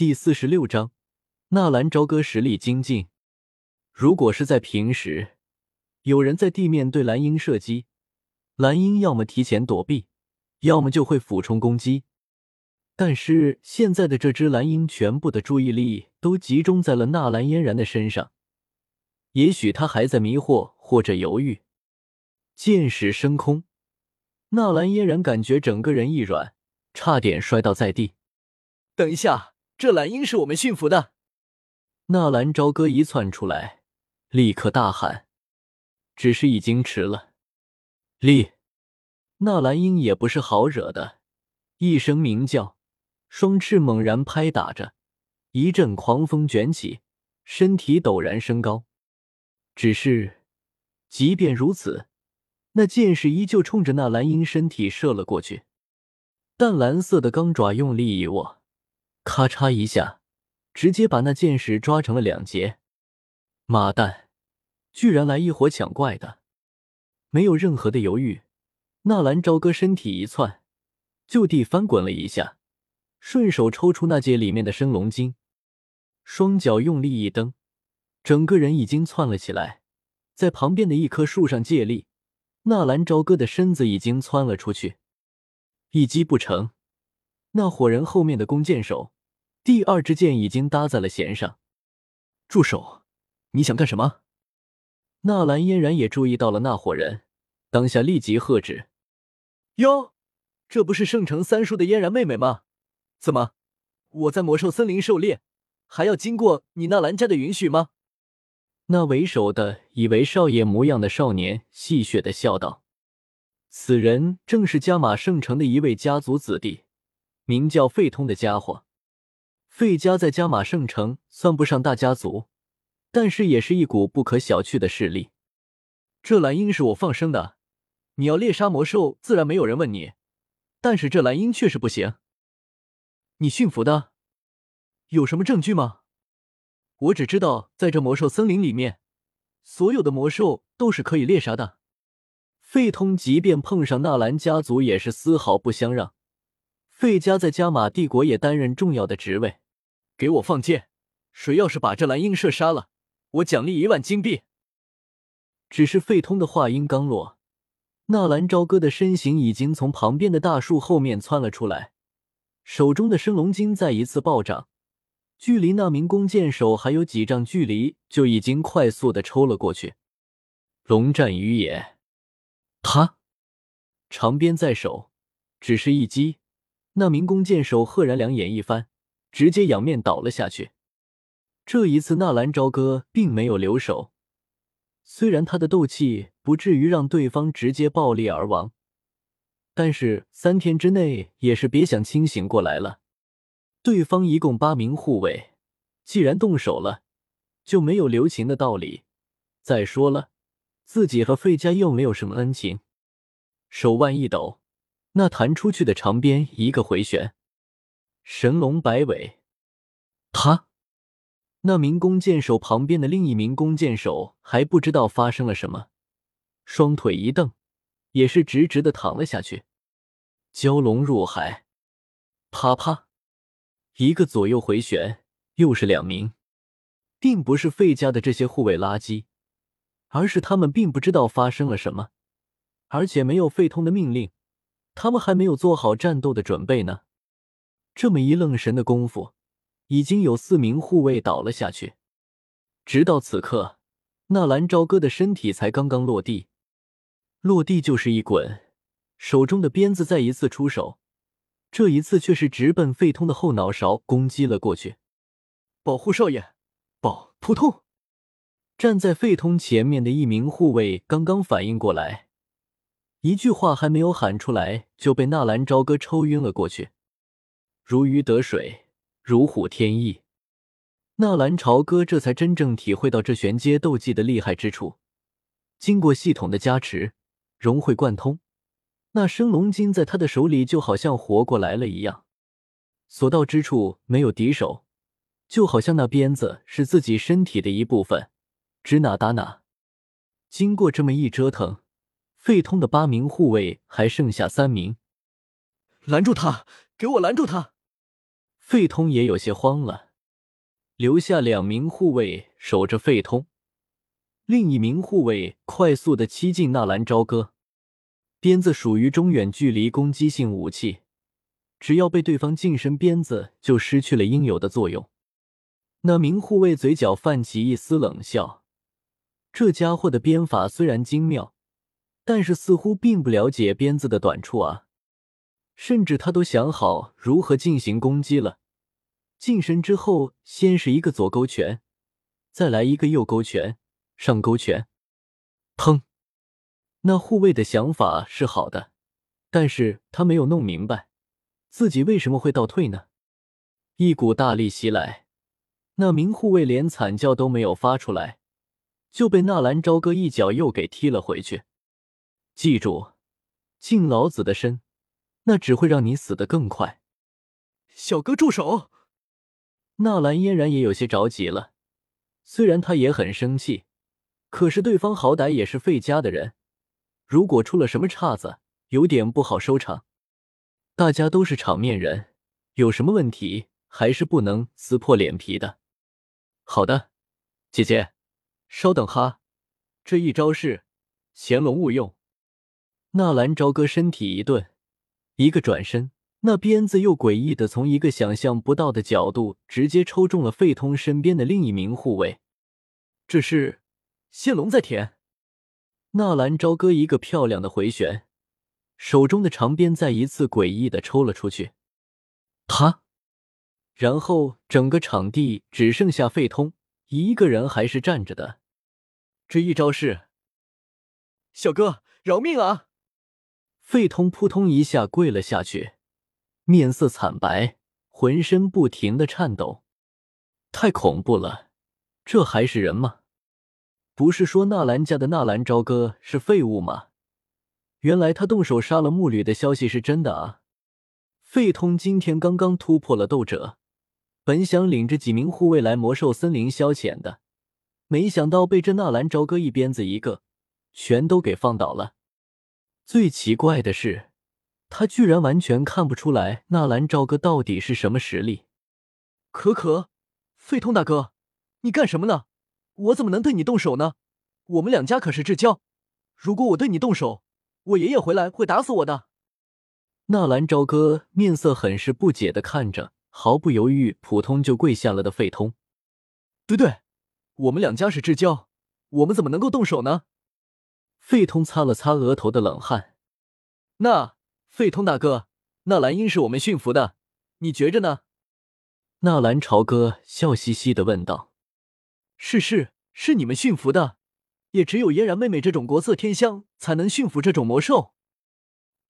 第四十六章，纳兰朝歌实力精进。如果是在平时，有人在地面对蓝鹰射击，蓝鹰要么提前躲避，要么就会俯冲攻击。但是现在的这只蓝鹰，全部的注意力都集中在了纳兰嫣然的身上。也许他还在迷惑或者犹豫。剑矢升空，纳兰嫣然感觉整个人一软，差点摔倒在地。等一下。这蓝鹰是我们驯服的。纳兰朝歌一窜出来，立刻大喊，只是已经迟了。立，纳兰鹰也不是好惹的，一声鸣叫，双翅猛然拍打着，一阵狂风卷起，身体陡然升高。只是，即便如此，那剑矢依旧冲着那蓝鹰身体射了过去。淡蓝色的钢爪用力一握。咔嚓一下，直接把那剑矢抓成了两截。妈蛋，居然来一伙抢怪的！没有任何的犹豫，纳兰朝歌身体一窜，就地翻滚了一下，顺手抽出那戒里面的升龙筋，双脚用力一蹬，整个人已经窜了起来，在旁边的一棵树上借力，纳兰朝歌的身子已经窜了出去，一击不成。那伙人后面的弓箭手，第二支箭已经搭在了弦上。住手！你想干什么？纳兰嫣然也注意到了那伙人，当下立即喝止：“哟，这不是圣城三叔的嫣然妹妹吗？怎么，我在魔兽森林狩猎，还要经过你纳兰家的允许吗？”那为首的以为少爷模样的少年戏谑的笑道：“此人正是加玛圣城的一位家族子弟。”名叫费通的家伙，费家在加玛圣城算不上大家族，但是也是一股不可小觑的势力。这蓝鹰是我放生的，你要猎杀魔兽，自然没有人问你。但是这蓝鹰确实不行。你驯服的，有什么证据吗？我只知道，在这魔兽森林里面，所有的魔兽都是可以猎杀的。费通即便碰上纳兰家族，也是丝毫不相让。费家在加玛帝国也担任重要的职位，给我放箭！谁要是把这蓝鹰射杀了，我奖励一万金币。只是费通的话音刚落，纳兰朝歌的身形已经从旁边的大树后面窜了出来，手中的升龙筋再一次暴涨，距离那名弓箭手还有几丈距离，就已经快速的抽了过去。龙战于野，他长鞭在手，只是一击。那名弓箭手赫然两眼一翻，直接仰面倒了下去。这一次，纳兰朝歌并没有留手。虽然他的斗气不至于让对方直接爆裂而亡，但是三天之内也是别想清醒过来了。对方一共八名护卫，既然动手了，就没有留情的道理。再说了，自己和费家又没有什么恩情。手腕一抖。那弹出去的长鞭一个回旋，神龙摆尾。他那名弓箭手旁边的另一名弓箭手还不知道发生了什么，双腿一蹬，也是直直的躺了下去。蛟龙入海，啪啪，一个左右回旋，又是两名，并不是费家的这些护卫垃圾，而是他们并不知道发生了什么，而且没有费通的命令。他们还没有做好战斗的准备呢，这么一愣神的功夫，已经有四名护卫倒了下去。直到此刻，纳兰朝歌的身体才刚刚落地，落地就是一滚，手中的鞭子再一次出手，这一次却是直奔费通的后脑勺攻击了过去。保护少爷，保扑通！站在费通前面的一名护卫刚刚反应过来。一句话还没有喊出来，就被纳兰朝歌抽晕了过去，如鱼得水，如虎添翼。纳兰朝歌这才真正体会到这玄阶斗技的厉害之处。经过系统的加持，融会贯通，那升龙筋在他的手里就好像活过来了一样，所到之处没有敌手，就好像那鞭子是自己身体的一部分，指哪打哪。经过这么一折腾。费通的八名护卫还剩下三名，拦住他！给我拦住他！费通也有些慌了，留下两名护卫守着费通，另一名护卫快速的欺近纳兰朝歌。鞭子属于中远距离攻击性武器，只要被对方近身，鞭子就失去了应有的作用。那名护卫嘴角泛起一丝冷笑，这家伙的鞭法虽然精妙，但是似乎并不了解鞭子的短处啊！甚至他都想好如何进行攻击了。近身之后，先是一个左勾拳，再来一个右勾拳，上勾拳，砰！那护卫的想法是好的，但是他没有弄明白自己为什么会倒退呢？一股大力袭来，那名护卫连惨叫都没有发出来，就被纳兰朝歌一脚又给踢了回去。记住，敬老子的身，那只会让你死得更快。小哥住手！纳兰嫣然也有些着急了，虽然他也很生气，可是对方好歹也是费家的人。如果出了什么岔子，有点不好收场。大家都是场面人，有什么问题还是不能撕破脸皮的。好的，姐姐，稍等哈，这一招是潜龙勿用。纳兰朝歌身体一顿，一个转身，那鞭子又诡异的从一个想象不到的角度直接抽中了费通身边的另一名护卫。这是现龙在田。纳兰朝歌一个漂亮的回旋，手中的长鞭再一次诡异的抽了出去。他，然后整个场地只剩下费通一个人还是站着的。这一招是，小哥饶命啊！费通扑通一下跪了下去，面色惨白，浑身不停的颤抖。太恐怖了，这还是人吗？不是说纳兰家的纳兰朝歌是废物吗？原来他动手杀了木吕的消息是真的啊！费通今天刚刚突破了斗者，本想领着几名护卫来魔兽森林消遣的，没想到被这纳兰朝歌一鞭子一个，全都给放倒了。最奇怪的是，他居然完全看不出来纳兰朝歌到底是什么实力。可可，费通大哥，你干什么呢？我怎么能对你动手呢？我们两家可是至交，如果我对你动手，我爷爷回来会打死我的。纳兰朝歌面色很是不解的看着毫不犹豫、普通就跪下了的费通。对对，我们两家是至交，我们怎么能够动手呢？费通擦了擦额头的冷汗。那费通大哥，纳兰英是我们驯服的，你觉着呢？纳兰朝歌笑嘻嘻的问道。是是是，你们驯服的，也只有嫣然妹妹这种国色天香才能驯服这种魔兽。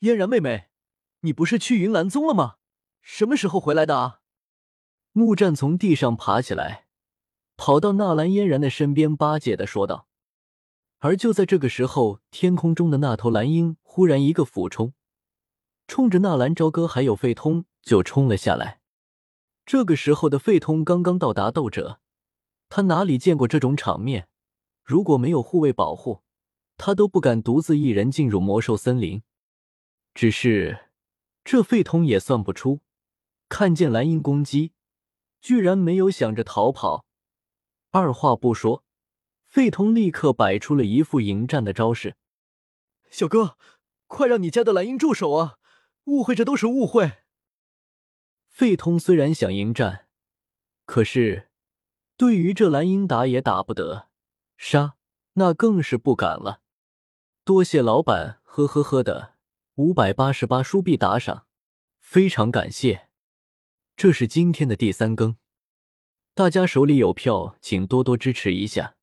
嫣然妹妹，你不是去云岚宗了吗？什么时候回来的啊？木战从地上爬起来，跑到纳兰嫣然的身边，巴结的说道。而就在这个时候，天空中的那头蓝鹰忽然一个俯冲，冲着纳兰朝歌还有费通就冲了下来。这个时候的费通刚刚到达斗者。他哪里见过这种场面？如果没有护卫保护，他都不敢独自一人进入魔兽森林。只是这费通也算不出，看见蓝鹰攻击，居然没有想着逃跑。二话不说，费通立刻摆出了一副迎战的招式。小哥，快让你家的蓝鹰住手啊！误会，这都是误会。费通虽然想迎战，可是。对于这蓝鹰打也打不得，杀那更是不敢了。多谢老板，呵呵呵的五百八十八书币打赏，非常感谢。这是今天的第三更，大家手里有票，请多多支持一下。